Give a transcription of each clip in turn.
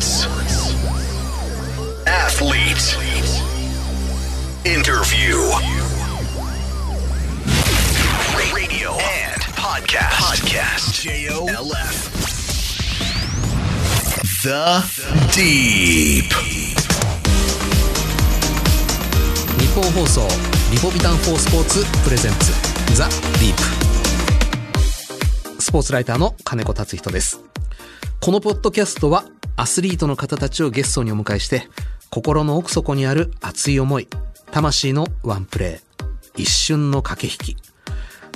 Sports. Athlete. Interview. Radio and podcast. Podcast. J-O-L-F. The Deep. 日本放送リポビタン4スポーツプレゼンツザ・ディープスポーツライターの金子達人ですこのポッドキャストはアスリートの方たちをゲストにお迎えして心の奥底にある熱い思い魂のワンプレー一瞬の駆け引き。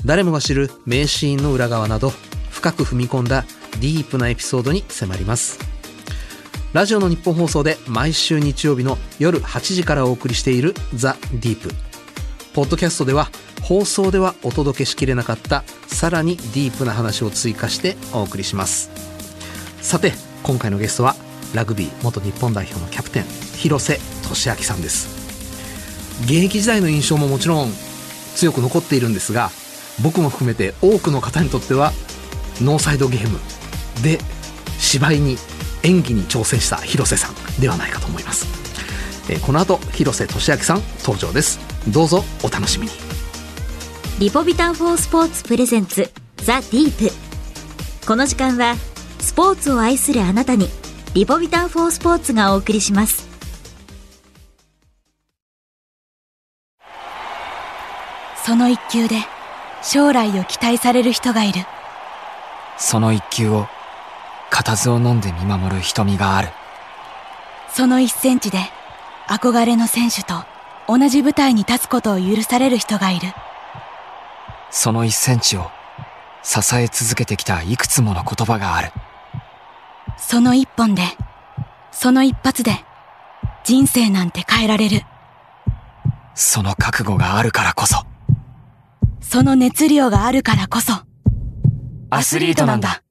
誰もが知る名シーンの裏側など深く踏み込んだディープなエピソードに迫ります。ラジオの日本放送で毎週日曜日の夜8時からお送りしているザ・ディープ。ポッドキャストでは放送ではお届けしきれなかったさらにディープな話を追加してお送りします。さて今回のゲストはラグビー元日本代表のキャプテン広瀬俊明さんです。現役時代の印象ももちろん強く残っているんですが僕も含めて多くの方にとってはノーサイドゲームで芝居に演技に挑戦した広瀬さんではないかと思います、えこの後広瀬俊明さん登場です。どうぞお楽しみに。リポビタン4スポーツプレゼンツザ・ディープ。この時間はスポーツを愛するあなたにリポビタン4スポーツがお送りします。その一球で将来を期待される人がいる。その一球を固唾を飲んで見守る瞳がある。その一センチで憧れの選手と同じ舞台に立つことを許される人がいる。その一センチを支え続けてきたいくつもの言葉があるその一本でその一発で人生なんて変えられる。その覚悟があるからこそ。その熱量があるからこそ。アスリートなんだ。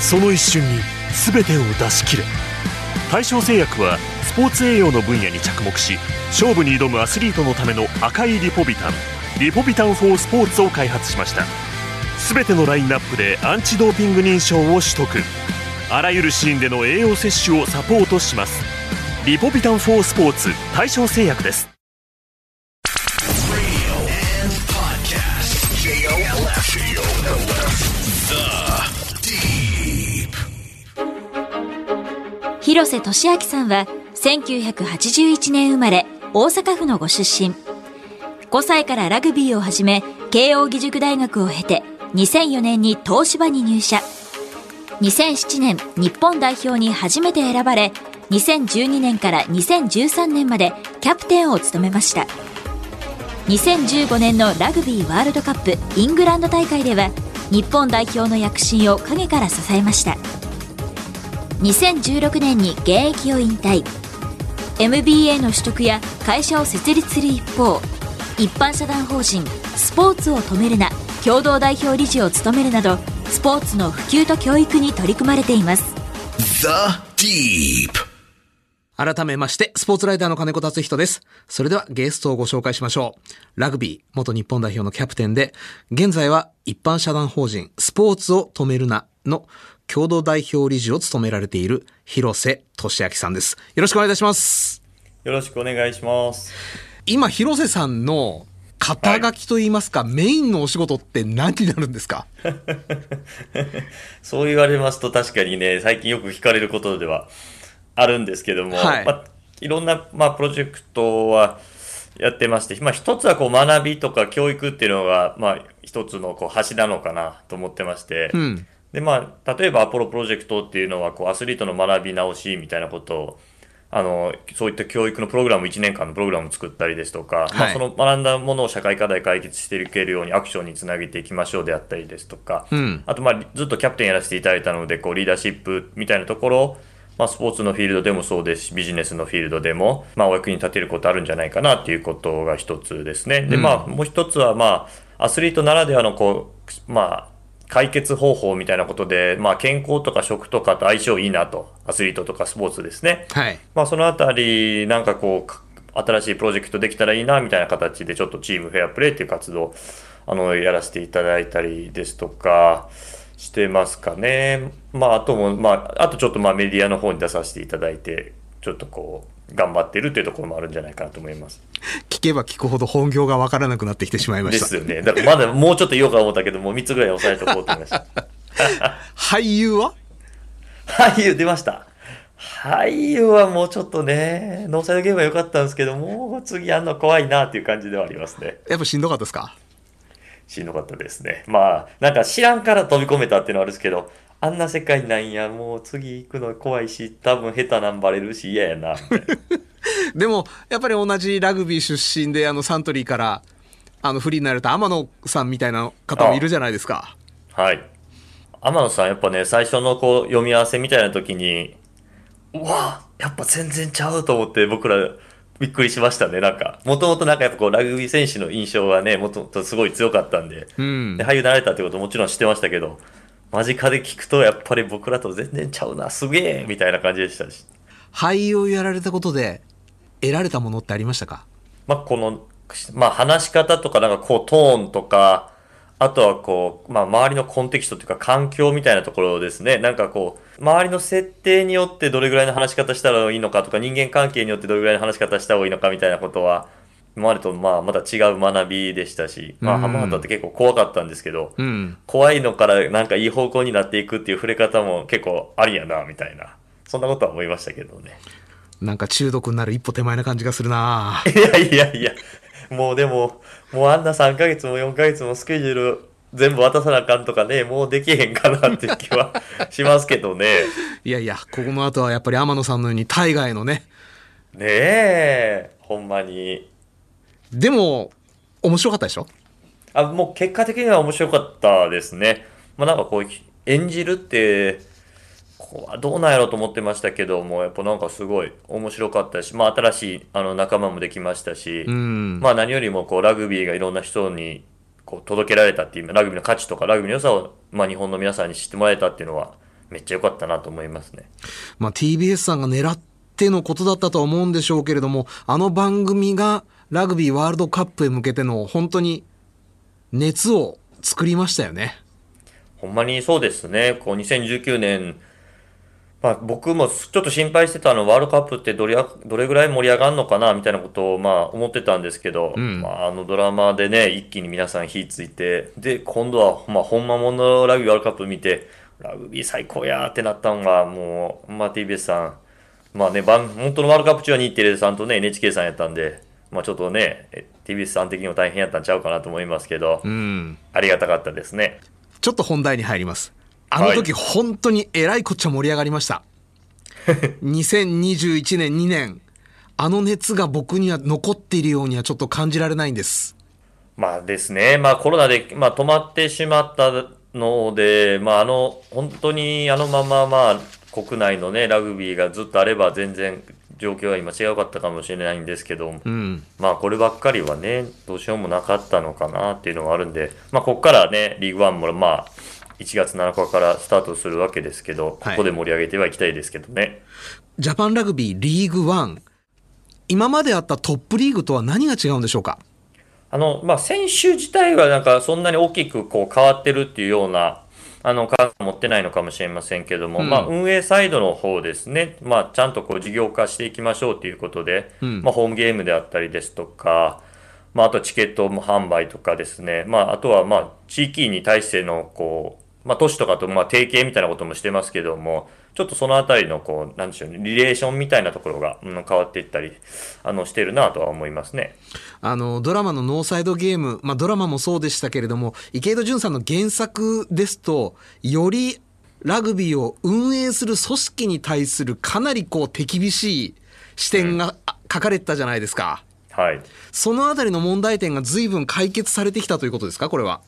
その一瞬に全てを出し切れ。大正製薬はスポーツ栄養の分野に着目し勝負に挑むアスリートのための赤いリポビタンリポビタン4スポーツを開発しました全てのラインナップでアンチドーピング認証を取得。あらゆるシーンでの栄養摂取をサポートします。リポビタン4スポーツ大正製薬です。広瀬俊明さんは1981年生まれ大阪府のご出身。5歳からラグビーを始め慶應義塾大学を経て2004年に東芝に入社。2007年日本代表に初めて選ばれ2012年から2013年までキャプテンを務めました。2015年のラグビーワールドカップイングランド大会では日本代表の躍進を陰から支えました。2016年に現役を引退。MBA の取得や会社を設立する一方一般社団法人スポーツを止めるな共同代表理事を務めるなどスポーツの普及と教育に取り組まれています The Deep. 改めまして、スポーツライターの金子達人です。それではゲストをご紹介しましょう。ラグビー元日本代表のキャプテンで、現在は一般社団法人スポーツを止めるなの共同代表理事を務められている広瀬俊明さんです。よろしくお願いいたします。よろしくお願いします。今、広瀬さんの肩書きといいますか、メインのお仕事って何になるんですか？そう言われますと確かにね、最近よく聞かれることではあるんですけども、はい。まあ、いろんな、まあ、プロジェクトはやってまして、まあ、一つはこう学びとか教育っていうのが、まあ、一つのこう柱なのかなと思ってまして、うん。で、まあ、例えばアポロプロジェクトっていうのは、こう、アスリートの学び直しみたいなことを、あの、そういった教育のプログラム、1年間のプログラムを作ったりですとか、まあ、はいその学んだものを社会課題解決していけるようにアクションにつなげていきましょうであったりですとか、うん。あと、まあ、ずっとキャプテンやらせていただいたので、こう、リーダーシップみたいなところを、まあ、スポーツのフィールドでもそうですし、ビジネスのフィールドでも、まあ、お役に立てることあるんじゃないかなっていうことが一つですね。で、まあ、もう一つは、まあ、アスリートならではの、こう、まあ、解決方法みたいなことで、まあ、健康とか食とかと相性いいなと、アスリートとかスポーツですね。はい。まあ、そのあたり、なんかこうか、新しいプロジェクトできたらいいな、みたいな形で、ちょっとチームフェアプレーっていう活動、あの、やらせていただいたりですとか、してますかね。まあ、あとも、まあ、あとちょっとまあメディアの方に出させていただいて、ちょっとこう、頑張ってるっていうところもあるんじゃないかなと思います。聞けば聞くほど本業がわからなくなってきてしまいました。ですよね。だからまだもうちょっと言おうか思ったけど、もう3つぐらい押さえておこうと思いました。俳優は？俳優出ました。俳優はもうちょっとね、ノーサイドゲームは良かったんですけど、もう次やんの怖いなっていう感じではありますね。やっぱしんどかったですか？しんどかったですね。まあ、なんか知らんから飛び込めたっていうのはあるんですけど、あんな世界なんや、もう次行くの怖いし、多分下手なんバレるし嫌やな、みたいな。でも、やっぱり同じラグビー出身で、あの、サントリーから、あの、フリーになれた天野さんみたいな方もいるじゃないですか。はい。天野さん、やっぱね、最初のこう、読み合わせみたいな時に、うわやっぱ全然ちゃうと思って僕らびっくりしましたね。なんか、もともとなんかやっぱこう、ラグビー選手の印象がね、もともとすごい強かったんで、うんで俳優になられたってこともちろん知ってましたけど、間近で聞くとやっぱり僕らと全然ちゃうな、すげえみたいな感じでしたし。俳優をやられたことで、得られたものってありましたか？まあ、この、まあ、話し方とか、なんかこう、トーンとか、あとはこう、まあ、周りのコンテキストというか、環境みたいなところですね。なんかこう、周りの設定によってどれぐらいの話し方したらいいのかとか、人間関係によってどれぐらいの話し方した方がいいのかみたいなことは、今までとまあ、また違う学びでしたし、まあ、うん浜畑って結構怖かったんですけど、うん。怖いのからなんかいい方向になっていくっていう触れ方も結構ありやな、みたいな。そんなことは思いましたけどね。なんか中毒になる一歩手前な感じがするないやいやいや、もうでも、もうあんな3ヶ月も4ヶ月もスケジュール全部渡さなあかんとかね、もうできへんかなって気はしますけどね。いやいや、ここの後はやっぱり天野さんのように大河へのね。ねえ、ほんまに。でも、面白かったでしょ？あ、もう結果的には面白かったですね。まあなんかこう、演じるって、こうどうなんやろうと思ってましたけども、やっぱなんかすごい面白かったし、まあ新しいあの仲間もできましたし、うん。まあ何よりもこうラグビーがいろんな人にこう届けられたっていう、ラグビーの価値とかラグビーの良さを、まあ、日本の皆さんに知ってもらえたっていうのはめっちゃ良かったなと思いますね。まあ、TBS さんが狙ってのことだったとは思うんでしょうけれども、あの番組がラグビーワールドカップへ向けての本当に熱を作りましたよね。ほんまにそうですね。こう2019年、まあ僕もちょっと心配してたのワールドカップってどれやどれぐらい盛り上がるのかなみたいなことをまあ思ってたんですけど、んまああのドラマでね、一気に皆さん火ついて、で、今度はまあほんまもんのラグビーワールドカップ見て、ラグビー最高やーってなったのがもう、まあ TBS さん、まあね、番本当のワールドカップ中は日テレさんとね、NHK さんやったんで、まあちょっとね、え TBS さん的にも大変やったんちゃうかなと思いますけど、うん。ありがたかったですね。ちょっと本題に入ります。あの時本当にえらいこっちゃ盛り上がりました。2021年2年、あの熱が僕には残っているようにはちょっと感じられないんです。まあですね、まあコロナで、まあ、止まってしまったので、まああの、本当にあのまままあ国内のね、ラグビーがずっとあれば全然状況は今違うかったかもしれないんですけど、うん。まあこればっかりはね、どうしようもなかったのかなっていうのがあるんで、まあここからね、リーグワンもまあ1月7日からスタートするわけですけど、こはいこで盛り上げてはいきたいですけどね。ジャパンラグビーリーグワン。今まであったトップリーグとは何が違うんでしょうか？あの、まあ、選手自体はなんかそんなに大きくこう変わってるっていうような、あの、考えを持ってないのかもしれませんけども、うん。まあ、運営サイドの方ですね、まあ、ちゃんとこう事業化していきましょうということで、うん。まあ、ホームゲームであったりですとか、まあ、あとチケットも販売とかですね、まあ、あとはまあ、地域に対してのこう、まあ、都市とかとまあ提携みたいなこともしてますけども、ちょっとそのあたりのこう、なんでしょうね、リレーションみたいなところが、うん、変わっていったり、あの、してるなとは思いますね。あの、ドラマのノーサイドゲーム、まあドラマもそうでしたけれども、池井戸潤さんの原作ですと、よりラグビーを運営する組織に対するかなりこう手厳しい視点があ書かれてたじゃないですか。はい。そのあたりの問題点が随分解決されてきたということですかこれは。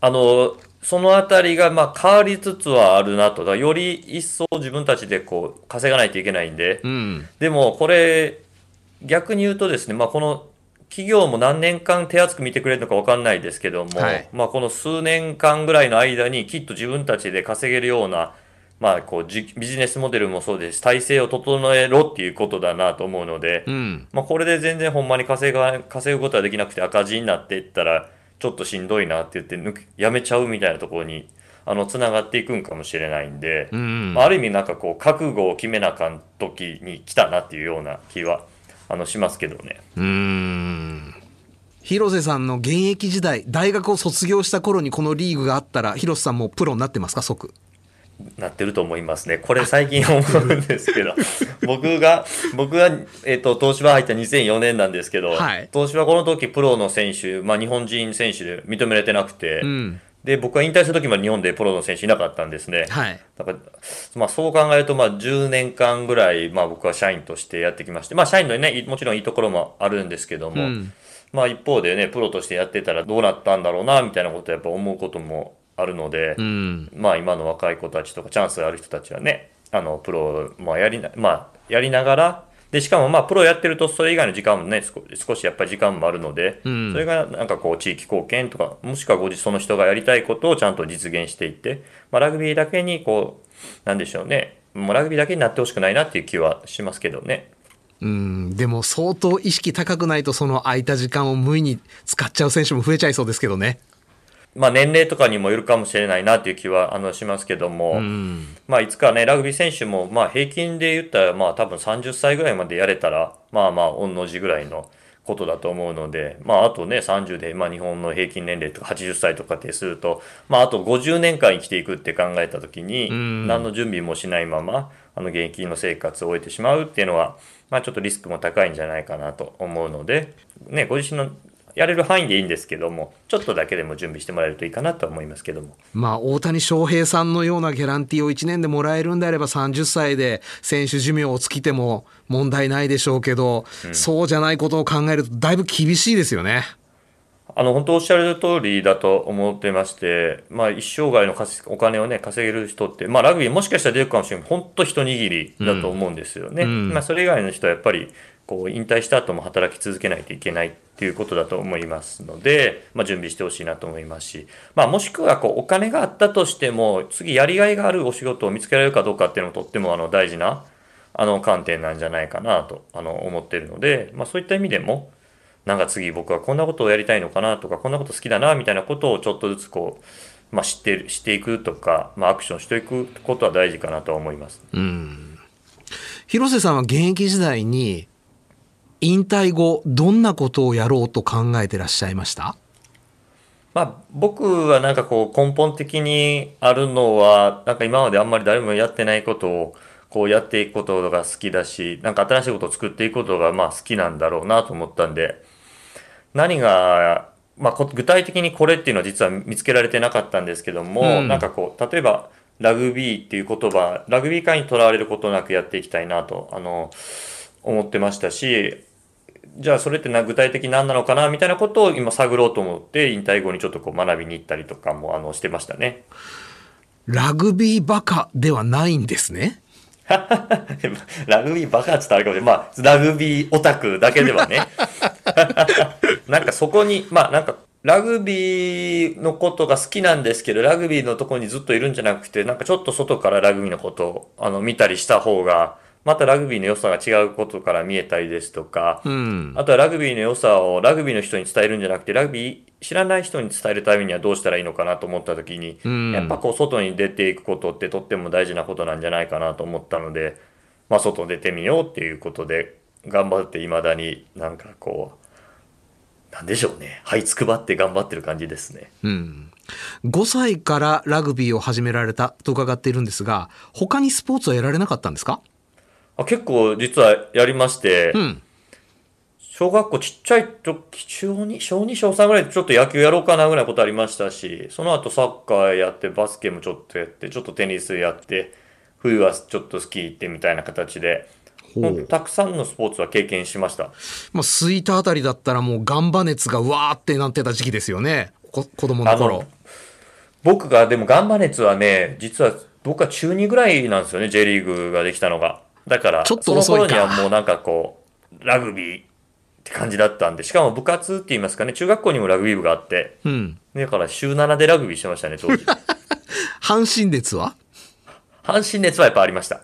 あの、そのあたりが、まあ、変わりつつはあるなと。より一層自分たちでこう、稼がないといけないんで。うん。でも、これ、逆に言うとですね、まあ、この、企業も何年間手厚く見てくれるのか分かんないですけども、はいまあ、この数年間ぐらいの間にきっと自分たちで稼げるような、まあ、こうじビジネスモデルもそうですし、体制を整えろっていうことだなと思うので、うん。まあ、これで全然ほんまに稼が稼ぐことができなくて赤字になっていったらちょっとしんどいなって言って抜けやめちゃうみたいなところにあの、つながっていくんかもしれないんで、うんまあ、ある意味なんかこう、覚悟を決めなあかん時に来たなっていうような気は、あの、しますけどね。うーん。広瀬さんの現役時代大学を卒業した頃にこのリーグがあったら広瀬さんもプロになってますか？即なってると思いますね。これ最近思うんですけど、僕が、僕が、えっ、と、東芝入った2004年なんですけど、はい。東芝この時プロの選手、まあ日本人選手で認められてなくて、うん。で、僕が引退した時まで日本でプロの選手いなかったんですね。はい。だから、まあそう考えると、まあ10年間ぐらい、まあ僕は社員としてやってきまして、まあ社員のね、いもちろんいいところもあるんですけども、うん。まあ一方でね、プロとしてやってたらどうなったんだろうな、みたいなことをやっぱ思うこともあるので、うん。まあ今の若い子たちとかチャンスがある人たちはね、あの、プロもやりな、まあ、やりながら、で、しかもまあ、プロやってるとそれ以外の時間もね、少少しやっぱり時間もあるので、ん。それがなんかこう、地域貢献とか、もしくはご自その人がやりたいことをちゃんと実現していって、まあ、ラグビーだけにこう、なんでしょうね、もうラグビーだけになってほしくないなっていう気はしますけどね。うん。でも相当意識高くないとその空いた時間を無意に使っちゃう選手も増えちゃいそうですけどねまあ年齢とかにもよるかもしれないなっていう気はあのしますけども、うん。まあいつかね、ラグビー選手も、まあ平均で言ったら、まあ多分30歳ぐらいまでやれたら、まあまあ、御の字ぐらいのことだと思うので、まああとね、30で、まあ日本の平均年齢とか80歳とかってすると、まああと50年間生きていくって考えたときに、ん。何の準備もしないまま、あの現役の生活を終えてしまうっていうのは、まあちょっとリスクも高いんじゃないかなと思うので、ね、ご自身のやれる範囲でいいんですけども、ちょっとだけでも準備してもらえるといいかなとは思いますけども。まあ大谷翔平さんのようなギャランティーを1年でもらえるんであれば30歳で選手寿命を尽きても問題ないでしょうけど、そうじゃないことを考えるとだいぶ厳しいですよね。あの、本当おっしゃる通りだと思ってまして、まあ一生涯の稼お金をね、稼げる人って、まあラグビーもしかしたら出るかもしれない。本当一握りだと思うんですよね。んまあそれ以外の人はやっぱり、こう引退した後も働き続けないといけないっていうことだと思いますので、まあ準備してほしいなと思いますし、まあもしくはこうお金があったとしても、次やりがいがあるお仕事を見つけられるかどうかっていうのもとってもあの大事な、あの観点なんじゃないかなとあの思ってるので、まあそういった意味でも、なんか次僕はこんなことをやりたいのかなとか、こんなこと好きだなみたいなことをちょっとずつこう、まあ、知ってる、していくとか、まあ、アクションしていくことは大事かなと思います。うん広瀬さんは現役時代に引退後どんなことをやろうと考えてらっしゃいました？まあ、僕はなんかこう根本的にあるのは、なんか今まであんまり誰もやってないことをこうやっていくことが好きだし、なんか新しいことを作っていくことがまあ好きなんだろうなと思ったんで、何が、まあこ具体的にこれっていうのは実は見つけられてなかったんですけども、うん。なんかこう、例えばラグビーっていう言葉、ラグビー界にとらわれることなくやっていきたいなと、あの、思ってましたし、じゃあそれってな具体的に何なのかなみたいなことを今探ろうと思って引退後にちょっとこう学びに行ったりとかもあのしてましたね。ラグビーバカではないんですね。ラグビーバカっつったらあれかもしれない。まあ、ラグビーオタクだけではね。なんかそこに、まあなんか、ラグビーのことが好きなんですけど、ラグビーのところにずっといるんじゃなくて、なんかちょっと外からラグビーのことをあの見たりした方が、またラグビーの良さが違うことから見えたりですとか、うん。あとはラグビーの良さをラグビーの人に伝えるんじゃなくて、ラグビー知らない人に伝えるためにはどうしたらいいのかなと思った時に、うんやっぱこう外に出ていくことってとっても大事なことなんじゃないかなと思ったので、まあ外出てみようっていうことで、頑張って未だになんかこう、なんでしょうね。はいつくばって頑張ってる感じですね。うん。5歳からラグビーを始められたと伺っているんですが、他にスポーツはやられなかったんですか？あ結構実はやりまして、うん。小学校ちっちゃい時、小2、小2、小3ぐらいでちょっと野球やろうかなぐらいのことありましたし、その後サッカーやって、バスケもちょっとやって、ちょっとテニスやって、冬はちょっとスキー行ってみたいな形で、たくさんのスポーツは経験しました。まあ、吹いたあたりだったらもうガンバ熱がうわーってなってた時期ですよね。こ子供の頃。僕が、でもガンバ熱はね、実は僕は中2ぐらいなんですよね、J リーグができたのが。だから、ちょっとその頃にはもうなんかこう、ラグビーって感じだったんで、しかも部活って言いますかね、中学校にもラグビー部があって、うん。だから週7でラグビーしてましたね、当時。阪神熱は？阪神熱はやっぱありました。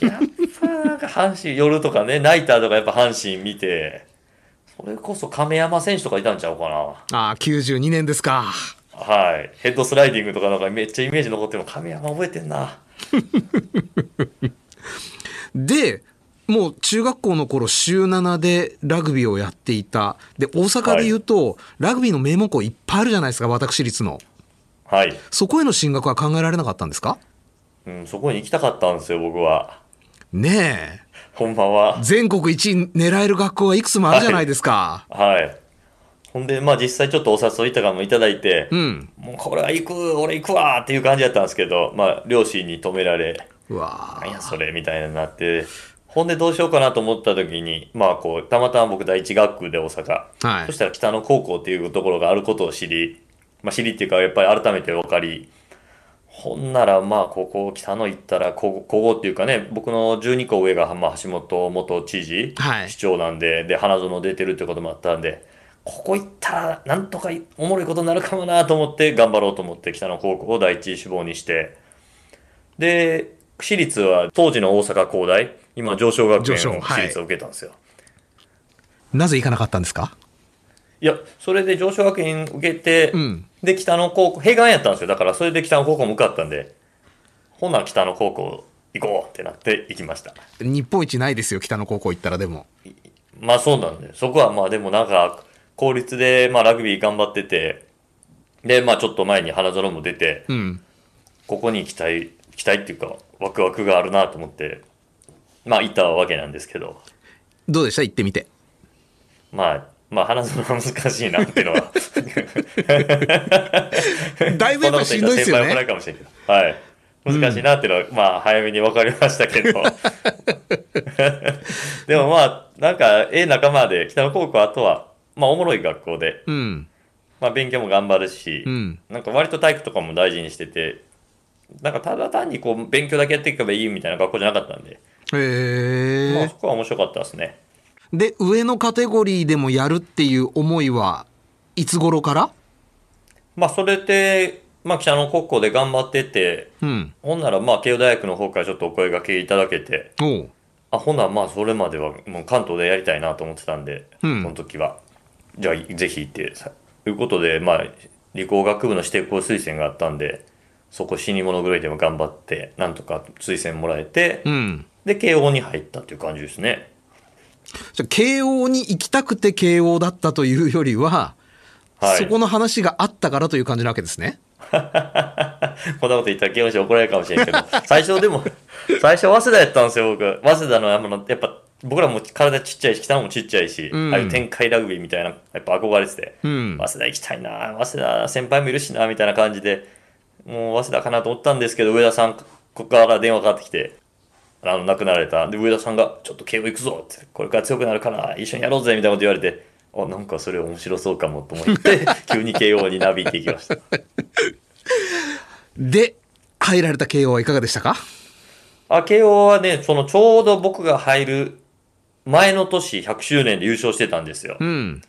やっぱなんか阪神、夜とかね、ナイターとかやっぱ阪神見て、それこそ亀山選手とかいたんちゃうかな。ああ、92年ですか。はい。ヘッドスライディングとかなんかめっちゃイメージ残ってるの、亀山覚えてんな。で、もう中学校の頃週7でラグビーをやっていた。で、大阪で言うと、ラグビーの名門校いっぱいあるじゃないですか、私立の。はい。そこへの進学は考えられなかったんですか？うん、そこに行きたかったんですよ、僕は。ねえ。ほんまは。全国一位狙える学校はいくつもあるじゃないですか。はい。ほんで、まあ実際ちょっとお誘いとかもいただいて、うん。もうこれは行く、俺行くわっていう感じだったんですけど、まあ両親に止められ、うわなんやそれみたいになって、ほんでどうしようかなと思った時に、まあこう、たまたま僕第一学区で大阪、はい。そしたら北野高校っていうところがあることを知り、まあ知りっていうかやっぱり改めて分かり、ほんならまあここ北野行ったらここここっていうかね僕の12個上が、まあ、橋本元知事、はい。市長なんでで花園出てるってこともあったんでここ行ったらなんとかおもろいことになるかもなと思って頑張ろうと思って北野高校を第一志望にして。で私立は当時の大阪工大今上昇学園の私立を受けたんですよ、なぜ行かなかったんですか？いやそれで上昇学園受けて、うん。で北野高校併願やったんですよ。だからそれで北野高校向かったんでほな北野高校行こうってなって行きました。日本一ないですよ、北の高校行ったらでも。まあそうなんでそこはまあでもなんか公立でまあラグビー頑張っててでまあちょっと前に花園も出てうん。ここに行きたい行きたいっていうかワクワクがあるなと思ってまあ行ったわけなんですけど。どうでした？行ってみて。まあまあ花園は難しいなっていうのは。だいぶやっぱしんどいですよね。はい。難しいなっていうのは、まあ早めに分かりましたけど。でもまあなんかええ仲間で北野高校あとはまあおもろい学校でうん。まあ、勉強も頑張るし、うん。なんか割と体育とかも大事にしてて、なんかただ単にこう勉強だけやっていけばいいみたいな学校じゃなかったんで、へえまあそ。こは面白かったですね。で、上のカテゴリーでもやるっていう思いはいつ頃から？まあそれで、まあ北野高校で頑張ってて、うん。ほんならまあ慶応大学の方からちょっとお声掛けいただけて、おう。あ、ほんならまあそれまではもう関東でやりたいなと思ってたんで、うんその時は。じゃあぜひ行って、さということで、まあ理工学部の指定校推薦があったんで、そこ死に物狂いでも頑張って、なんとか推薦もらえて、うん。で、慶応に入ったっていう感じですね。じゃあ慶応に行きたくて慶応だったというよりは、はい。そこの話があったからという感じなわけですね。こんなこと言ったら慶応師怒られるかもしれんけど、最初でも、最初早稲田やったんですよ、僕。早稲田の、あのやっぱ、僕らも体ちっちゃいし、北野もちっちゃいし、うんああいう展開ラグビーみたいな、やっぱ憧れてて、うん早稲田行きたいな、早稲田先輩もいるしな、みたいな感じで、もう早稲田かなと思ったんですけど、上田さん、ここから電話かかってきて、あの、亡くなられた。で、上田さんが、ちょっと慶応行くぞって、これから強くなるから、一緒にやろうぜ、みたいなこと言われて、あ、なんかそれ面白そうかもと思って、急に慶応になびいていきました。で、入られた慶応はいかがでしたか？あ、慶応はね、そのちょうど僕が入る前の年100周年で優勝してたんですよう。ん。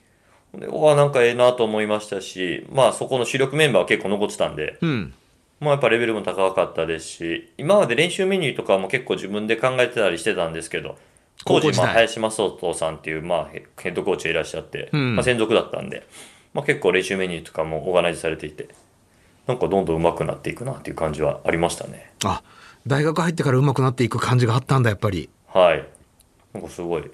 で、うわ、なんかええなと思いましたし、まあそこの主力メンバーは結構残ってたんで、うん。まあやっぱレベルも高かったですし、今まで練習メニューとかも結構自分で考えてたりしてたんですけど、当時、まあ林正人さんっていう、まあヘヘッドコーチがいらっしゃって、うんまあ専属だったんで、まあ結構練習メニューとかもオーガナイズされていて、なんかどんどん上手くなっていくなっていう感じはありましたね。あ、大学入ってから上手くなっていく感じがあったんだ、やっぱり。はい。なんかすごい、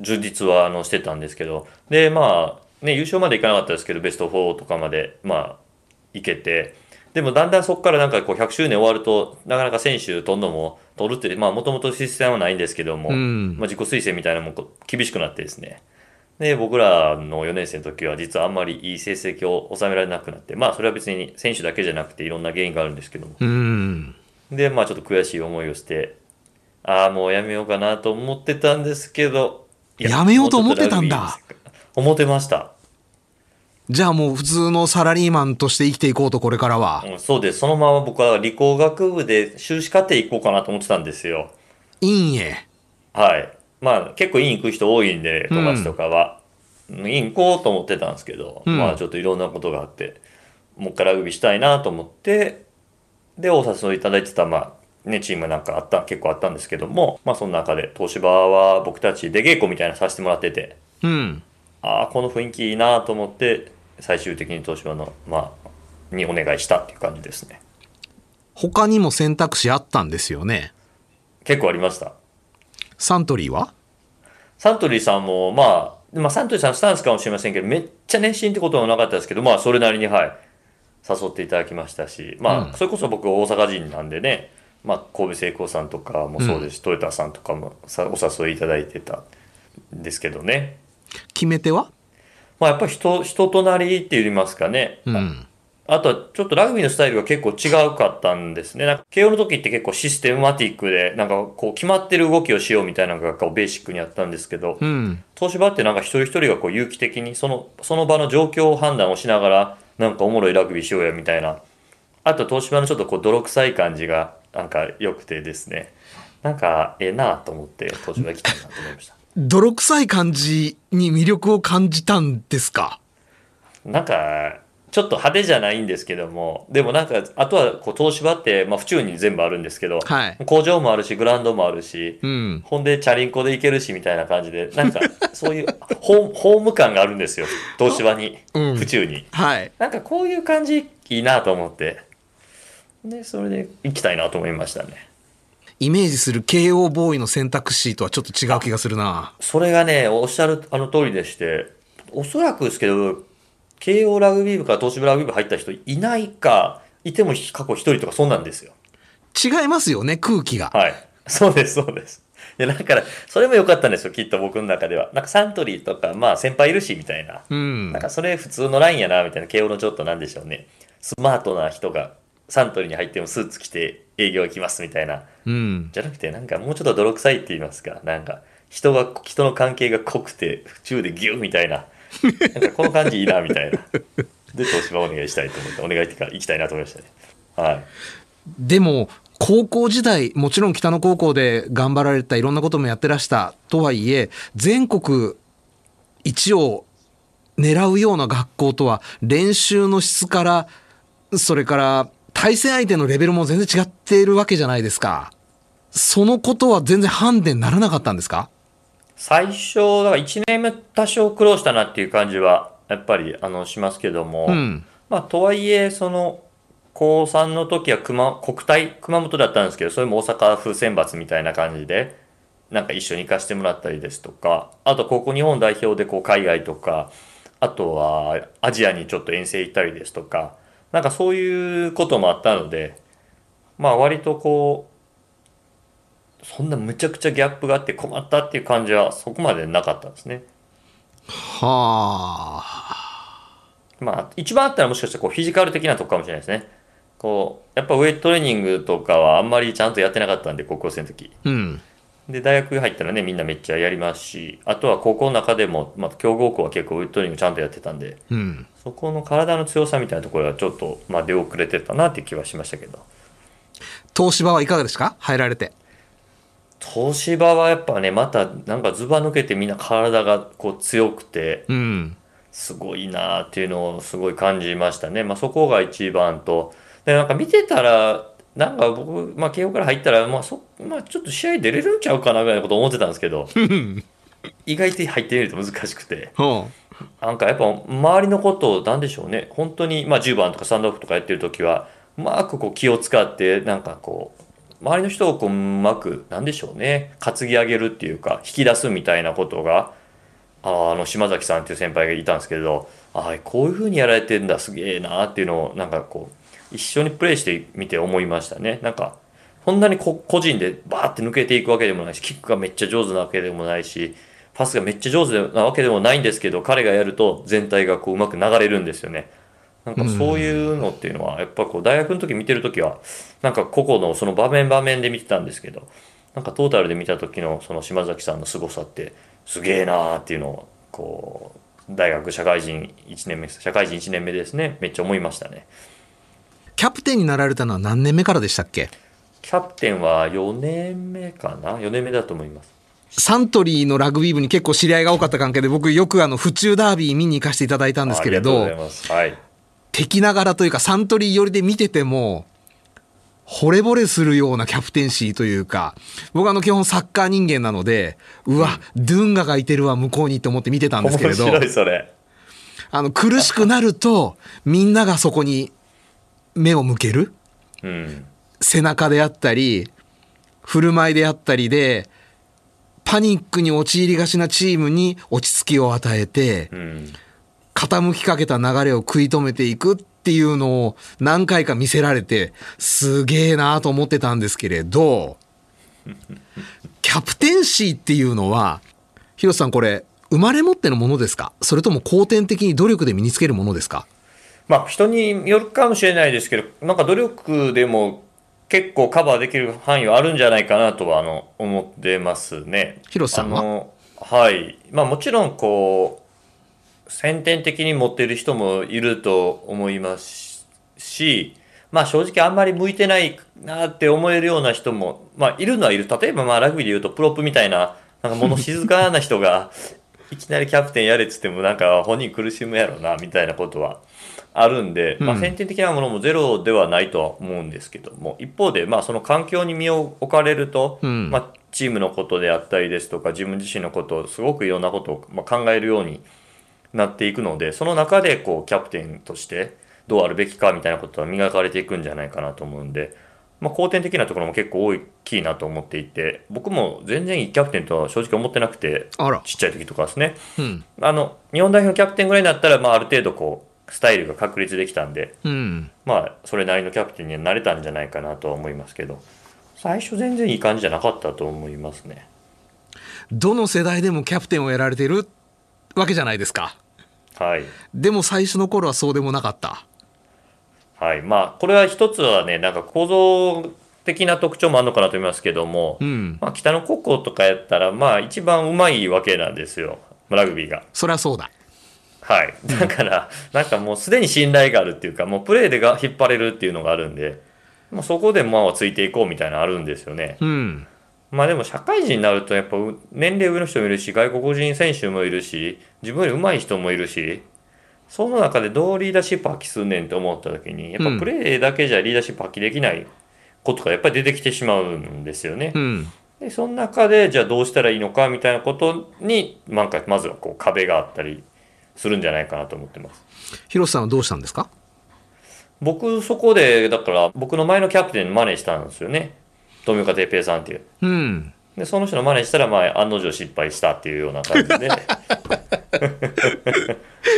充実はあのしてたんですけど、で、まあ、ね、優勝までいかなかったですけど、ベスト4とかまで、まあ、いけて、でもだんだんそこからなんかこう100周年終わると、なかなか選手取るのも、取るって、まあ、もともとシステムはないんですけども、うんまあ、自己推薦みたいなのも厳しくなってですね。で、僕らの4年生の時は実はあんまりいい成績を収められなくなって、まあ、それは別に選手だけじゃなくていろんな原因があるんですけども、うん。で、まあちょっと悔しい思いをして、ああ、もうやめようかなと思ってたんですけど、いやめようと思ってたんだ思ってました。じゃあもう普通のサラリーマンとして生きていこうと、これからは。うんそうです。そのまま僕は理工学部で修士課程行こうかなと思ってたんですよ。院へ。はい。まあ結構院行く人多いんで、うん友達とかは。院行こうと思ってたんですけど、うんまあちょっといろんなことがあって、もう一回ラグビーしたいなと思って、で、お誘いいただいてた、まあ、ね、チームなんかあった、結構あったんですけども、まあその中で東芝は僕たち出稽古みたいなのさせてもらってて、うん。ああ、この雰囲気いいなと思って、最終的に東芝の、まあ、にお願いしたっていう感じですね。他にも選択肢あったんですよね？結構ありました。サントリーは？サントリーさんも、まあ、まあ、サントリーさんスタンスかもしれませんけど、めっちゃ熱心ってことはなかったですけど、まあ、それなりに、はい、誘っていただきましたし、まあ、うんそれこそ僕、大阪人なんでね、まあ、神戸製鋼さんとかもそうですし、トヨタさんとかもさお誘いいただいてたんですけどね。決め手は？まあ、やっぱり人、人となりって言いますかね。うん。あとはちょっとラグビーのスタイルが結構違うかったんですね。なんか慶応の時って結構システマティックで、なんかこう決まってる動きをしようみたいなのがこうベーシックにあったんですけど、うん。東芝ってなんか一人一人がこう有機的にそのその場の状況判断をしながらなんかおもろいラグビーしようやみたいなあと東芝のちょっとこう泥臭い感じがなんか良くてですねなんかええなと思って東芝行きたいなと思いました泥臭い感じに魅力を感じたんですか？なんかちょっと派手じゃないんですけどもでもなんかあとはこう東芝って、まあ、府中に全部あるんですけど、はい工場もあるしグラウンドもあるし、うん。ほんで、チャリンコで行けるし、みたいな感じで、なんか、そういうホーム、ホーム感があるんですよ。東芝に、うん府中に。はい。なんかこういう感じいいなと思って。で、それで行きたいなと思いましたね。イメージする慶応ボーイの選択肢とはちょっと違う気がするな。それがね、おっしゃるあの通りでして、おそらくですけど、慶応ラグビー部から東芝ラグビー部入った人いないか、いても過去一人とかそんなんですよ。違いますよね、空気が。はい。そうです、そうです。いや、だから、それも良かったんですよ、きっと僕の中では。なんかサントリーとか、まあ先輩いるし、みたいな。うんなん。かそれ普通のラインやな、みたいな、慶応のちょっとなんでしょうね。スマートな人がサントリーに入ってもスーツ着て営業行きますみたいな。うん。じゃなくて、なんかもうちょっと泥臭いって言いますか。なんか、人が、人の関係が濃くて、府中でギューみたいな。なんかこの感じいいな、みたいな。で、東芝お願いしたいと思って、お願いってか、行きたいなと思いましたね。はい。でも、高校時代、もちろん北野高校で頑張られたいろんなこともやってらしたとはいえ、全国一を狙うような学校とは、練習の質から、それから対戦相手のレベルも全然違っているわけじゃないですか。そのことは全然ハンデにならなかったんですか？最初、だから1年目多少苦労したなっていう感じは、やっぱり、あの、しますけども、うん。まあ、とはいえ、その、高3の時は熊、国体、熊本だったんですけど、それも大阪府選抜みたいな感じで、なんか一緒に行かせてもらったりですとか、あと、高校日本代表でこう海外とか、あとはアジアにちょっと遠征行ったりですとか、なんかそういうこともあったので、まあ割とこう、そんなむちゃくちゃギャップがあって困ったっていう感じはそこまでなかったんですね。はあ。まあ、一番あったらもしかしたらこうフィジカル的なとこかもしれないですね。こう、やっぱウェイトトレーニングとかはあんまりちゃんとやってなかったんで、高校生の時。うん。で、大学入ったらね、みんなめっちゃやりますし、あとは高校の中でも、まあ、強豪校は結構ウェイトトレーニングちゃんとやってたんで、うん。そこの体の強さみたいなところはちょっと、まあ、出遅れてたなって気はしましたけど。東芝はいかがですか？入られて。東芝はやっぱね、またなんかズバ抜けてみんな体がこう強くて、うん。すごいなっていうのをすごい感じましたね。まあそこが一番と、で、なんか見てたら、なんか僕、まあ慶応から入ったら、まあそ、まあちょっと試合出れるんちゃうかなぐらいのこと思ってたんですけど、意外と入ってみると難しくて、ほなんかやっぱ周りのことをなんでしょうね、本当に、まあ10番とかスタンドオフとかやってる時は、うまくこう気を使って、なんかこう、周りの人をこううまく、なんでしょうね、担ぎ上げるっていうか、引き出すみたいなことが、あの島崎さんっていう先輩がいたんですけど、ああ、こういう風にやられてんだ、すげえなっていうのを、なんかこう、一緒にプレイしてみて思いましたね。なんか、そんなにこ個人でバーって抜けていくわけでもないし、キックがめっちゃ上手なわけでもないし、パスがめっちゃ上手なわけでもないんですけど、彼がやると全体がこううまく流れるんですよね。なんかそういうのっていうのは、やっぱこう大学の時見てる時は、なんか個々のその場面場面で見てたんですけど、なんかトータルで見た時のその島崎さんの凄さって、すげえなーっていうのを、こう、大学社会人1年目、社会人1年目ですね、めっちゃ思いましたね。キャプテンになられたのは何年目からでしたっけ？キャプテンは4年目かな ?4 年目だと思います。サントリーのラグビー部に結構知り合いが多かった関係で僕よくあの府中ダービー見に行かせていただいたんですけれどありがとうございます。はい。敵ながらというかサントリー寄りで見てても惚れ惚れするようなキャプテンシーというか僕あの基本サッカー人間なのでうわ、ドゥンガがいてるわ向こうにって思って見てたんですけれど面白い、それ。あの苦しくなるとみんながそこに目を向けるうん。背中であったり、振る舞いであったりで、パニックに陥りがちなチームに落ち着きを与えて、うん。傾きかけた流れを食い止めていくっていうのを何回か見せられて、すげえなと思ってたんですけれど、キャプテンシーっていうのは、広瀬さんこれ、生まれ持ってのものですか？それとも後天的に努力で身につけるものですか？まあ、人によるかもしれないですけど、なんか努力でも結構カバーできる範囲はあるんじゃないかなとはあの思ってますね。広瀬さんは？はい。まあもちろんこう、先天的に持ってる人もいると思いますし、まあ正直あんまり向いてないなって思えるような人も、まあいるのはいる。例えばまあラグビーで言うとプロップみたいな、なんか物静かな人が いきなりキャプテンやれっつってもなんか本人苦しむやろなみたいなことはあるんで、まあ、うん先天的なものもゼロではないとは思うんですけども一方でまあその環境に身を置かれると、うんまあ、チームのことであったりですとか自分自身のことをすごくいろんなことをまあ考えるようになっていくのでその中でこうキャプテンとしてどうあるべきかみたいなことは磨かれていくんじゃないかなと思うんで、まあ、後天的なところも結構大きいなと思っていて僕も全然いいキャプテンとは正直思ってなくて。ちっちゃい時とかですね。うん。あの日本代表のキャプテンぐらいになったら、まあ、ある程度こうスタイルが確立できたんで、うん。まあ、それなりのキャプテンにはなれたんじゃないかなとは思いますけど最初全然いい感じじゃなかったと思いますね。どの世代でもキャプテンをやられてるわけじゃないですか。はい、でも最初の頃はそうでもなかった。はい、まあこれは一つはねなんか構造的な特徴もあるのかなと思いますけども、うん。まあ、北の高校とかやったらまあ一番うまいわけなんですよラグビーが。そりゃそうだ。はい、だから、なんかもうすでに信頼があるっていうか、もうプレーでが引っ張れるっていうのがあるんで、もうそこでまあついていこうみたいなのあるんですよね。うん。まあでも社会人になるとやっぱう年齢上の人もいるし、外国人選手もいるし、自分より上手い人もいるし、その中でどうリーダーシップ発揮すんねんって思った時に、やっぱプレーだけじゃリーダーシップ発揮できないことがやっぱり出てきてしまうんですよね。うん。でその中でじゃあどうしたらいいのかみたいなことになんかまずはこう壁があったりするんじゃないかなと思ってます。広瀬さんはどうしたんですか？僕そこでだから僕の前のキャプテンの真似したんですよね富岡哲平さんっていう。うん。でその人の真似したらまあ案の定失敗したっていうような感じで。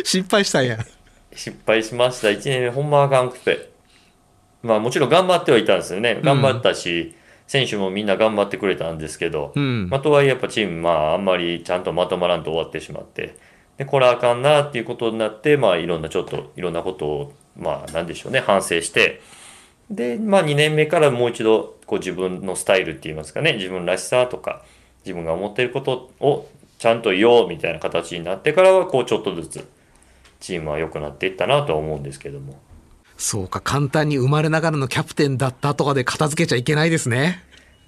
失敗したんや。失敗しました。1年目ほんまあかんくて。まあもちろん頑張ってはいたんですよね。頑張ったし、選手もみんな頑張ってくれたんですけど、うん。まあ、とはいえやっぱチームまああんまりちゃんとまとまらんと終わってしまって。でこれあかんなっていうことになってまあいろんなちょっといろんなことをまあなんでしょうね。反省してでまあ2年目からもう一度こう自分のスタイルって言いますかね自分らしさとか自分が思っていることをちゃんと言おうみたいな形になってからはこうちょっとずつチームは良くなっていったなとは思うんですけどもそうか、簡単に生まれながらのキャプテンだったとかで片付けちゃいけないですね。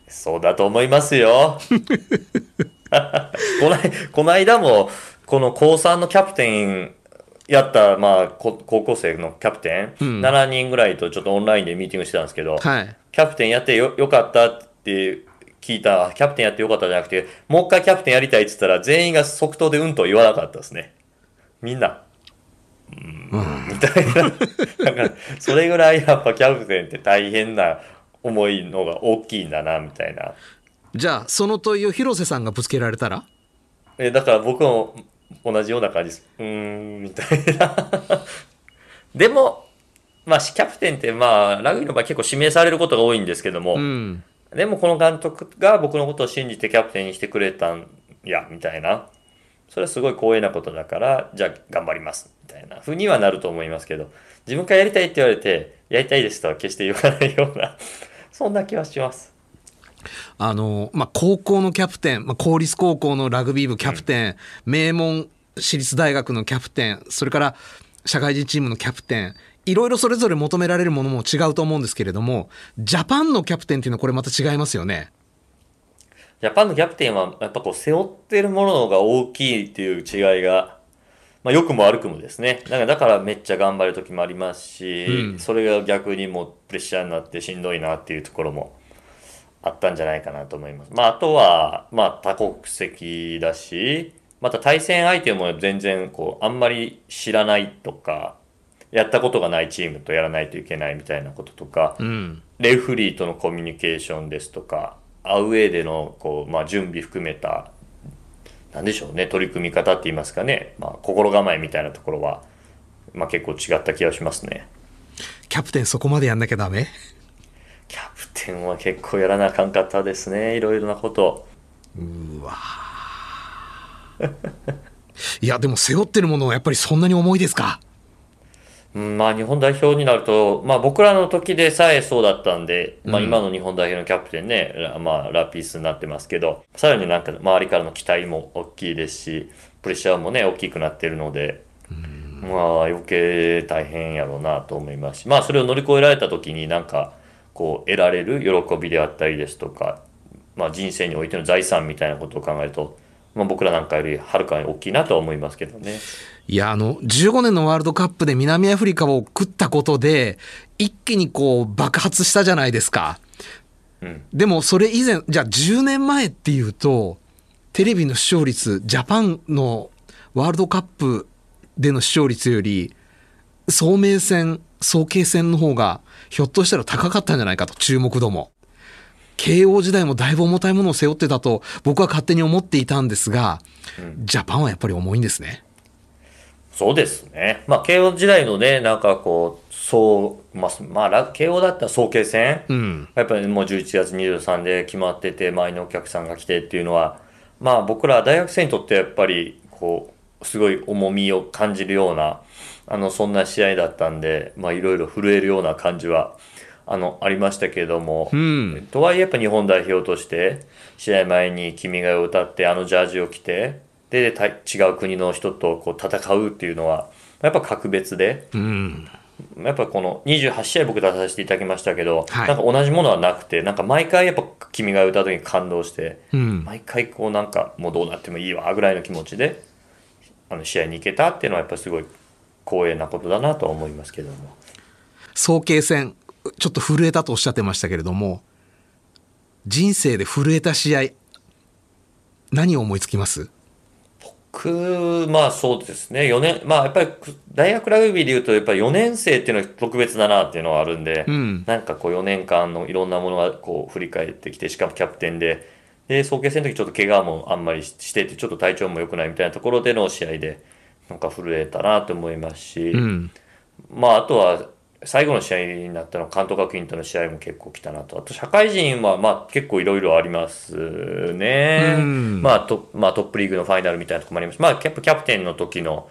そうだと思いますよ。こないこの間もこの高3のキャプテンやった、まあ、こ高校生のキャプテン、うん。7人ぐらいとちょっとオンラインでミーティングしてたんですけど、はい。キャプテンやってよよかったって聞いたキャプテンやってよかったじゃなくてもう一回キャプテンやりたいって言ったら全員が即答でうんとは言わなかったですね。みんな。うーん。みたいな。だからそれぐらいやっぱキャプテンって大変な思いのが大きいんだなみたいな。じゃあ、その問いを広瀬さんがぶつけられたら？えだから僕も同じような感じです。うーんみたいな。でもまあキャプテンってまあラグビーの場合結構指名されることが多いんですけども、うん。でもこの監督が僕のことを信じてキャプテンにしてくれたんやみたいな。それはすごい光栄なことだからじゃあ頑張りますみたいなふうにはなると思いますけど自分からやりたいって言われてやりたいですとは決して言わないようなそんな気はしますあの、まあ、高校のキャプテン、まあ、公立高校のラグビー部キャプテン、名門私立大学のキャプテン、それから社会人チームのキャプテン、いろいろそれぞれ求められるものも違うと思うんですけれども、ジャパンのキャプテンっていうのはこれまた違いますよね。ジャパンのキャプテンはやっぱこう背負ってるものが大きいっていう違いが、まあ、良くも悪くもですね。だからだからめっちゃ頑張る時もありますし、うん。それが逆にもうプレッシャーになってしんどいなっていうところもあったんじゃないかなと思います。まあ、あとは、まあ、多国籍だしまた対戦相手も全然こうあんまり知らないとかやったことがないチームとやらないといけないみたいなこととか、うん。レフリーとのコミュニケーションですとか、アウェーでのこう、まあ、準備含めた、なんでしょうね、取り組み方って言いますかね、まあ、心構えみたいなところは、まあ、結構違った気がしますね。キャプテンそこまでやんなきゃダメ？キャプテンは結構やらなあかんかったですね、いろいろなこと。いや、でも背負ってるものはやっぱりそんなに重いですか？うんまあ、日本代表になると、まあ、僕らの時でさえそうだったんで、まあ、今の日本代表のキャプテンね、ラまあ、ラピースになってますけど、さらになんか周りからの期待も大きいですし、プレッシャーもね、大きくなってるので、まあ、余計大変やろうなと思いますし、まあ、それを乗り越えられた時になんか、こう、得られる喜びであったりですとか、まあ、人生においての財産みたいなことを考えると、まあ、僕らなんかよりはるかに大きいなとは思いますけどね。いや、あの、15年のワールドカップで南アフリカを食ったことで、一気にこう爆発したじゃないですか。うんでもそれ以前、じゃあ10年前っていうと、テレビの視聴率、ジャパンのワールドカップでの視聴率より、総明戦、総計戦の方が、ひょっとしたら高かったんじゃないかと、注目度も。慶応時代もだいぶ重たいものを背負ってたと、僕は勝手に思っていたんですが、ジャパンはやっぱり重いんですね。そうですね。まあ、慶応時代のね、なんかこう、そう、まあ、まあら、慶応だったら早慶戦、うん。やっぱりもう11月23で決まってて、周りのお客さんが来てっていうのは、まあ、僕ら大学生にとってやっぱり、こう、すごい重みを感じるような、あの、そんな試合だったんで、まあ、いろいろ震えるような感じは、あの、ありましたけれども、うん。とはいえやっぱ日本代表として試合前に「君が代」を歌ってあのジャージを着てでた違う国の人とこう戦うっていうのはやっぱ格別でうん。やっぱこの28試合僕出させていただきましたけど、はいなんか同じものはなくてなんか毎回やっぱ「君が代」を歌う時に感動してうん。毎回こうなんかもうどうなってもいいわぐらいの気持ちであの試合に行けたっていうのはやっぱすごい光栄なことだなとは思いますけども。早慶戦、ちょっと震えたとおっしゃってましたけれども、人生で震えた試合、何を思いつきます？僕、まあそうですね、4年、まあやっぱり大学ラグビーでいうと、やっぱり4年生っていうのは特別だなっていうのはあるんで、うん。なんかこう4年間のいろんなものがこう振り返ってきて、しかもキャプテンで、で、早慶戦の時ちょっと怪我もあんまりしてて、ちょっと体調も良くないみたいなところでの試合で、なんか震えたなと思いますし、うん。まああとは、最後の試合になったのは関東学院との試合も結構来たなと。あと社会人はまあ結構いろいろありますね。うんまあトまあトップリーグのファイナルみたいなとこもあります。まあキャプキャプテンの時の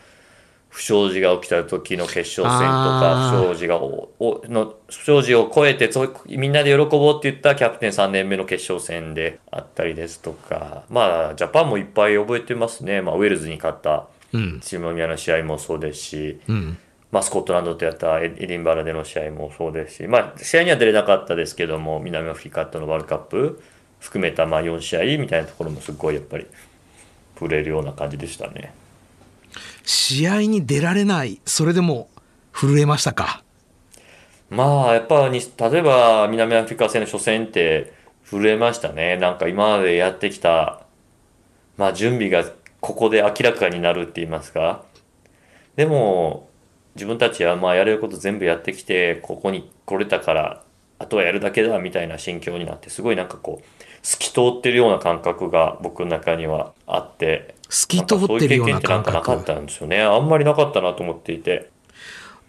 不祥事が起きた時の決勝戦とか不祥事がおおの不祥事を超えてみんなで喜ぼうって言ったキャプテン3年目の決勝戦であったりですとかまあジャパンもいっぱい覚えてますね。まあウェールズに勝ったうん。チーム宮の試合もそうですし、うん。まあ、スコットランドとやったエディンバラでの試合もそうですし、まあ、試合には出れなかったですけども、南アフリカとのワールドカップ含めたまあ4試合みたいなところもすごいやっぱり触れるような感じでしたね。試合に出られない、それでも震えましたか？まあ、やっぱに、例えば南アフリカ戦の初戦って震えましたね。なんか今までやってきた、まあ準備がここで明らかになるって言いますか？でも、自分たちはまあやれること全部やってきて、ここに来れたから、あとはやるだけだみたいな心境になって、すごいなんかこう、透き通ってるような感覚が僕の中にはあって、透き通ってるような感んかそういう経験ってなんかなかっ覚。たんですよね。あんまりなかったなと思っていて。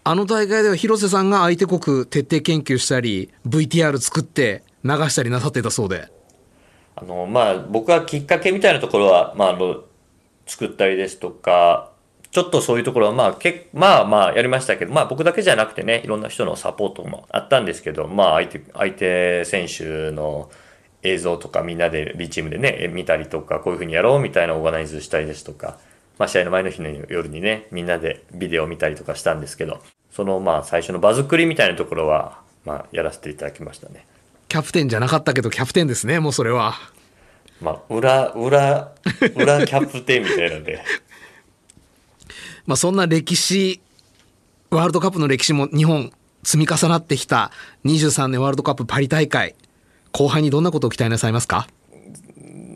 あの大会では広瀬さんが相手国徹底研究したり、VTR 作って流したりなさってたそうで。あの、まあ、僕はきっかけみたいなところは、まあ、あの、作ったりですとか、ちょっとそういうところは、まあ、けまあまあ、やりましたけど、まあ、僕だけじゃなくてね、いろんな人のサポートもあったんですけど、まあ、相手、相手選手の映像とかみんなで B チームでね、見たりとか、こういうふうにやろうみたいなオーガナイズしたりですとか、まあ、試合の前の日の夜にね、みんなでビデオを見たりとかしたんですけど、その、まあ、最初の場作りみたいなところは、まあ、やらせていただきましたね。キャプテンじゃなかったけどキャプテンですね、もうそれは。まあ、裏、裏、裏キャプテンみたいなんで。まあそんな歴史、ワールドカップの歴史も日本積み重なってきた23年ワールドカップパリ大会、後半にどんなことを期待なさいますか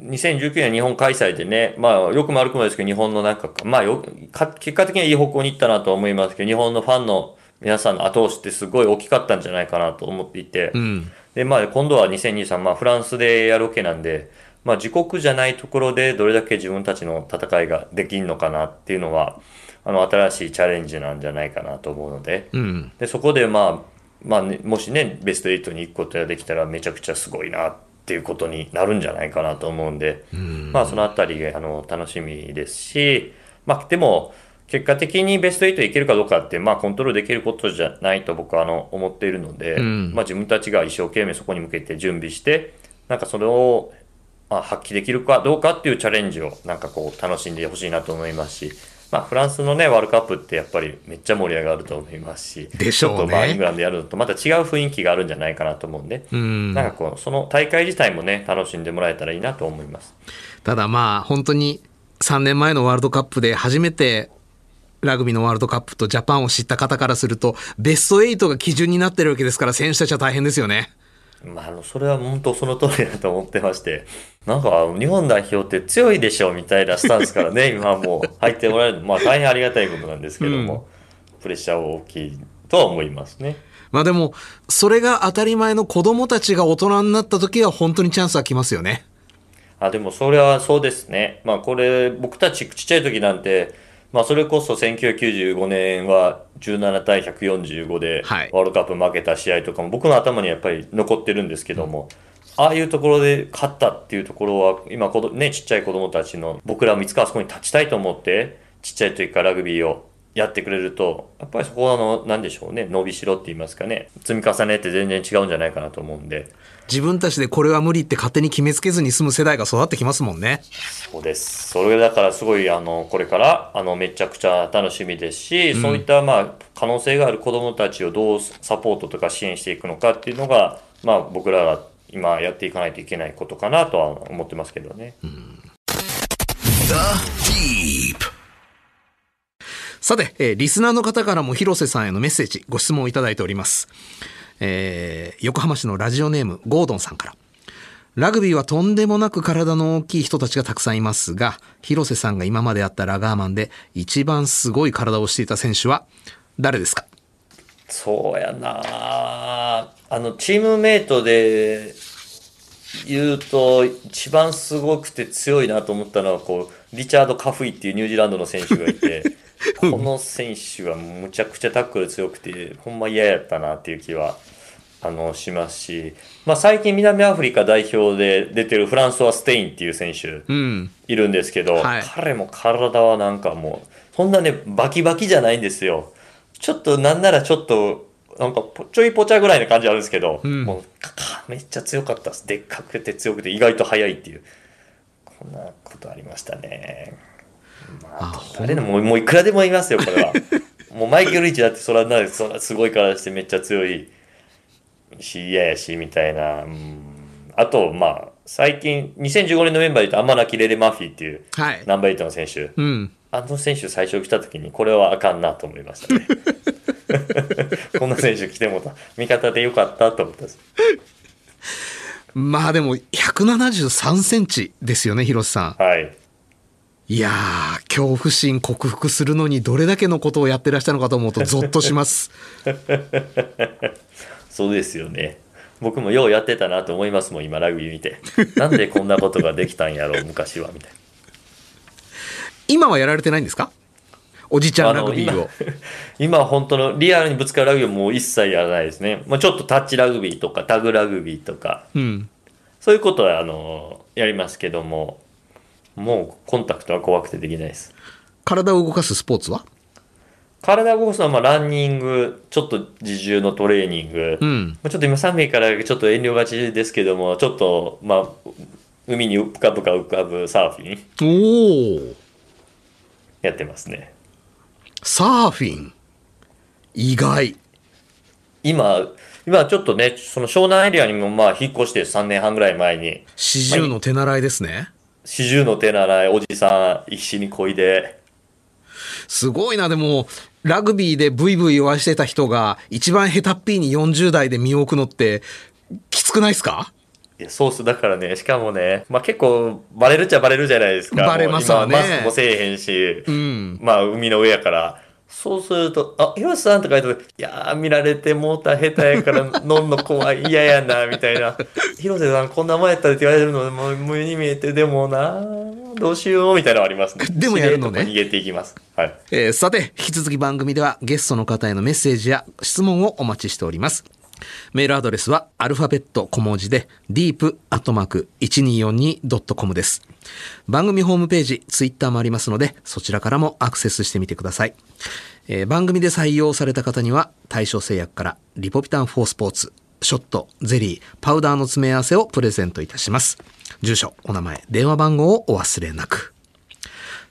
？2019年日本開催でね、まあ、よくも悪くもですけど、日本のなんか、まあよ、か結果的にはいい方向に行ったなと思いますけど、日本のファンの皆さんの後押しってすごい大きかったんじゃないかなと思っていて、うん。で、まあ、今度は2023、まあ、フランスでやるわけなんで、まあ、自国じゃないところでどれだけ自分たちの戦いができるのかなっていうのは、あの、新しいチャレンジなんじゃないかなと思うので、うん。で、そこでまあ、まあね、もしね、ベスト8に行くことができたらめちゃくちゃすごいなっていうことになるんじゃないかなと思うんで、まあ、そのあたりが、あの、楽しみですし、まあ、でも、結果的にベスト8いけるかどうかって、まあ、コントロールできることじゃないと僕はあの思っているので、ん。まあ、自分たちが一生懸命そこに向けて準備して、なんかそれを、まあ、発揮できるかどうかっていうチャレンジをなんかこう楽しんでほしいなと思いますし、まあ、フランスのね、ワールドカップってやっぱりめっちゃ盛り上がると思いますし、でしょうねちょっとまあイングランドやるのとまた違う雰囲気があるんじゃないかなと思うんで、うん。なんかこう、その大会自体もね、楽しんでもらえたらいいなと思います。ただまあ、本当に3年前のワールドカップで初めてラグビーのワールドカップとジャパンを知った方からすると、ベスト8が基準になってるわけですから、選手たちは大変ですよね。まあ、あの、それは本当その通りだと思ってまして、なんか、日本代表って強いでしょみたいなスタンスからね、今はもう入ってもらえる、まあ大変ありがたいことなんですけども、プレッシャーは大きいとは思いますね。まあでも、それが当たり前の子供たちが大人になった時は本当にチャンスは来ますよね。あ、でもそれはそうですね。まあこれ、僕たちちっちゃい時なんて、まあそれこそ1995年は17対145ではい。ワールドカップ負けた試合とかも僕の頭にやっぱり残ってるんですけども、ああいうところで勝ったっていうところは、今ね、ちっちゃい子供たちの僕らもいつかあそこに立ちたいと思って、ちっちゃい時からラグビーをやってくれると、やっぱりそこはあの、なんでしょうね、伸びしろって言いますかね、積み重ねって全然違うんじゃないかなと思うんで、自分たちでこれは無理って勝手に決めつけずに済む世代が育ってきますもんね。そうです。それだからすごい、あの、これから、あの、めちゃくちゃ楽しみですし、そういった、まあ、可能性がある子供たちをどうサポートとか支援していくのかっていうのが、まあ、僕らが今やっていかないといけないことかなとは思ってますけどね。The Deep. さて、えーリスナーの方からも広瀬さんへのメッセージ、ご質問をいただいております。えー横浜市のラジオネーム、ゴードンさんから。ラグビーはとんでもなく体の大きい人たちがたくさんいますが、広瀬さんが今まであったラガーマンで一番すごい体をしていた選手は誰ですか？そうやなあの、チームメイトで言うと、一番すごくて強いなと思ったのは、こう、リチャード・カフイっていうニュージーランドの選手がいて、この選手はむちゃくちゃタックル強くて、ほんま嫌やったなっていう気は、あの、しますし、まあ最近南アフリカ代表で出てるフランソワ・ステインっていう選手、うん。いるんですけど、はい彼も体はなんかもう、そんなね、バキバキじゃないんですよ。ちょっと、なんならちょっと、なんかぽ、ちょいぽちゃぐらいの感じあるんですけど、んもうめっちゃ強かったです。でっかくて強くて意外と速いっていう。こんなことありましたね。まあ、あ誰でも、もういくらでもいますよ、これは。もうマイケル・リーチだって、それはなそらすごいからしてめっちゃ強いし、嫌やし、みたいな。うんあと、まあ、最近、2015年のメンバーで言うと、アマナキレレ・マフィーっていう、はい。ナンバー8の選手。うん。あの選手最初来た時に、これはあかんなと思いましたね。こんな選手来てもた。味方でよかったと思ったんです。まあでも173センチですよね、広瀬さん。はい。いやー、恐怖心克服するのにどれだけのことをやってらっしゃるのかと思うとゾッとします。そうですよね。僕もようやってたなと思いますもん、今ラグビー見て。なんでこんなことができたんやろう、昔は、みたいな。今はやられてないんですか？おじちゃんラグビーを。今 今本当のリアルにぶつかるラグビーはもう一切やらないですね。まあ、ちょっとタッチラグビーとかタグラグビーとか、うん。そういうことはあのやりますけども、もうコンタクトは怖くてできないです。体を動かすスポーツは？体を動かすのはまあランニング、ちょっと自重のトレーニング、うん。まあちょっと今寒いからちょっと遠慮がちですけども、ちょっとまあ海に浮かぶか浮かぶサーフィンおー、やってますね。サーフィン？意外。今、今ちょっとね、その湘南エリアにもまあ引っ越して3年半ぐらい前に、四十の手習いですね。四十の手習いおじさん一緒にこいで、すごいな、でも、ラグビーでブイブイ言わしてた人が、一番ヘタっぴーに40代で身を置くのって、きつくないですか？いや、ソースだからね、しかもね、まあ結構バレるっちゃバレるじゃないですか。バレますわね。マスクもせえへんし、うん。まあ海の上やから、そうすると、あ、広瀬さんとか言うと、いやー、見られてもうた下手やから飲んの怖い、嫌やな、みたいな。広瀬さんこんな前やったらって言われるので、もう無に見えて、でもな、どうしよう、みたいなのありますね。でもやるのね逃げていきます。はい。えーさて、引き続き番組ではゲストの方へのメッセージや質問をお待ちしております。メールアドレスはアルファベット小文字で deep.1242.com です。番組ホームページ、ツイッターもありますので、そちらからもアクセスしてみてください。えー番組で採用された方には、対象製薬からリポビタン4スポーツ、ショット、ゼリー、パウダーの詰め合わせをプレゼントいたします。住所、お名前、電話番号をお忘れなく。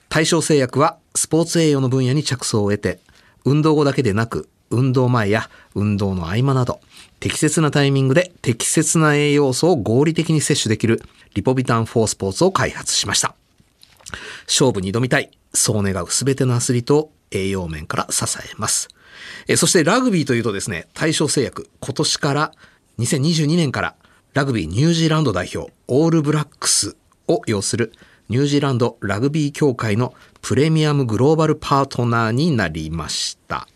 対象製薬はスポーツ栄養の分野に着想を得て、運動後だけでなく、運動前や運動の合間など、適切なタイミングで適切な栄養素を合理的に摂取できるリポビタン4スポーツを開発しました。勝負に挑みたい、そう願うすべてのアスリートを栄養面から支えます。えそしてラグビーというとですね、対象製薬、今年から、2022年から、ラグビーニュージーランド代表、オールブラックスを要するニュージーランドラグビー協会のプレミアムグローバルパートナーになりました。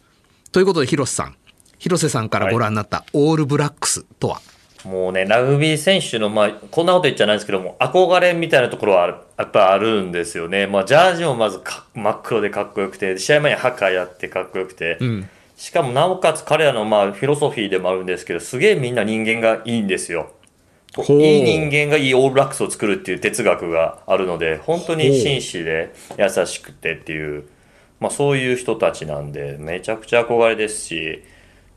ということで、広瀬さん、広瀬さんからご覧になったオールブラックスとは、もうね、ラグビー選手の、まあ、こんなこと言っちゃないんですけども、憧れみたいなところはあるやっぱあるんですよね。まあ、ジャージもまずか真っ黒でかっこよくて、試合前にハカやってかっこよくて、ん。しかもなおかつ彼らのまあ、フィロソフィーでもあるんですけど、すげえみんな人間がいいんですよ。いい人間がいいオールブラックスを作るっていう哲学があるので、本当に紳士で優しくてっていう、まあそういう人たちなんで、めちゃくちゃ憧れですし、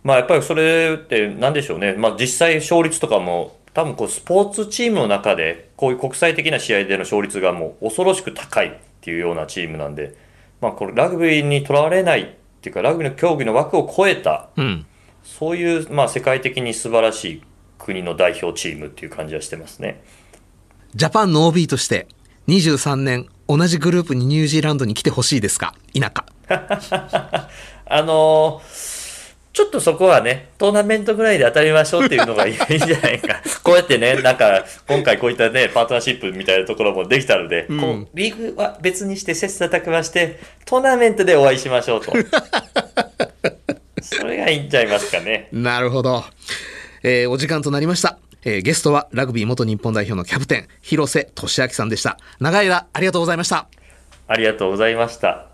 まあやっぱりそれって何でしょうね。まあ実際勝率とかも、多分こうスポーツチームの中で、こういう国際的な試合での勝率がもう恐ろしく高いっていうようなチームなんで、まあこれラグビーにとらわれないっていうか、ラグビーの競技の枠を超えた、うん。そういう、まあ、世界的に素晴らしい国の代表チームっていう感じはしてますね。ジャパンの OB として、23年、同じグループにニュージーランドに来てほしいですか？否か あのーちょっとそこはね、トーナメントぐらいで当たりましょうっていうのが いいんじゃないか。こうやってね、なんか、今回こういったね、パートナーシップみたいなところもできたので、こう、リーグは別にして切磋琢磨して、トーナメントでお会いしましょうと。それがいいんちゃいますかね。なるほど。えーお時間となりました。えーゲストはラグビー元日本代表のキャプテン、広瀬俊明さんでした。長い間ありがとうございました。ありがとうございました。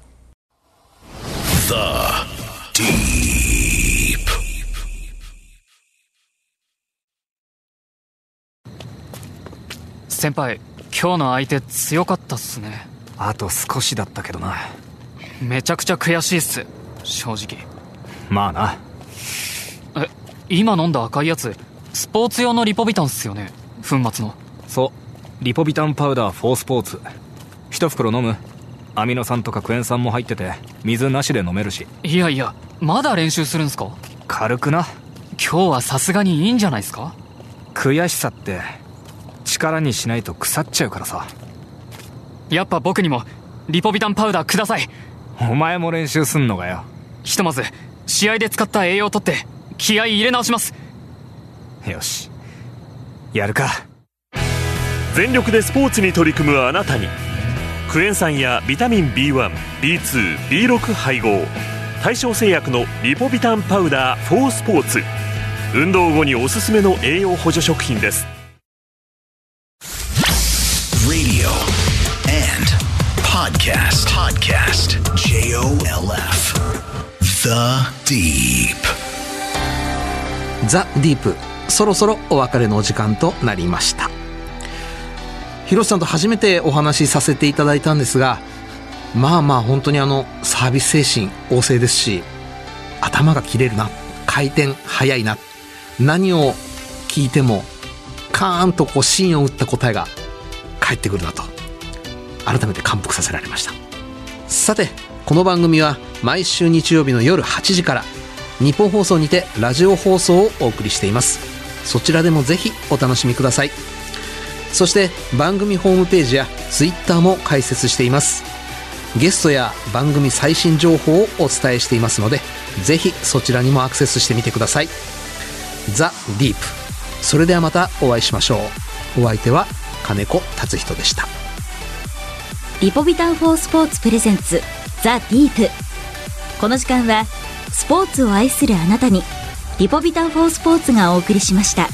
先輩今日の相手強かったっすね。あと少しだったけどな。めちゃくちゃ悔しいっす。正直。まあな。え今飲んだ赤いやつスポーツ用のリポビタンっすよね。粉末の。そう。リポビタンパウダー4スポーツ。一袋飲む。アミノ酸とかクエン酸も入ってて水なしで飲めるし。いやいやまだ練習するんすか？軽くな。今日はさすがにいいんじゃないですか？悔しさって力にしないと腐っちゃうからさ。やっぱ僕にもリポビタンパウダーください。お前も練習すんのかよ。ひとまず試合で使った栄養を取って気合い入れ直します。よし。やるか。全力でスポーツに取り組むあなたに。クエン酸やビタミン B1B2B6 配合。対象製薬のリポビタンパウダー4スポーツ。運動後におすすめの栄養補助食品です podcast. Podcast. J O L F. The Deep. ザ・ディープそろそろお別れのお時間となりました広瀬さんと初めてお話しさせていただいたんですがまあまあ本当にあのサービス精神旺盛ですし頭が切れるな回転早いな何を聞いてもカーンとこう芯を打った答えが返ってくるなと改めて感服させられました。さてこの番組は毎週日曜日の夜8時から日本放送にてラジオ放送をお送りしています。そちらでもぜひお楽しみください。そして番組ホームページやツイッターも開設しています。ゲストや番組最新情報をお伝えしていますのでぜひそちらにもアクセスしてみてください。ザ・ディープ。それではまたお会いしましょう。お相手は金子達人でした。リポビタン4スポーツプレゼンツザ・ディープこの時間はスポーツを愛するあなたにリポビタン4スポーツがお送りしました。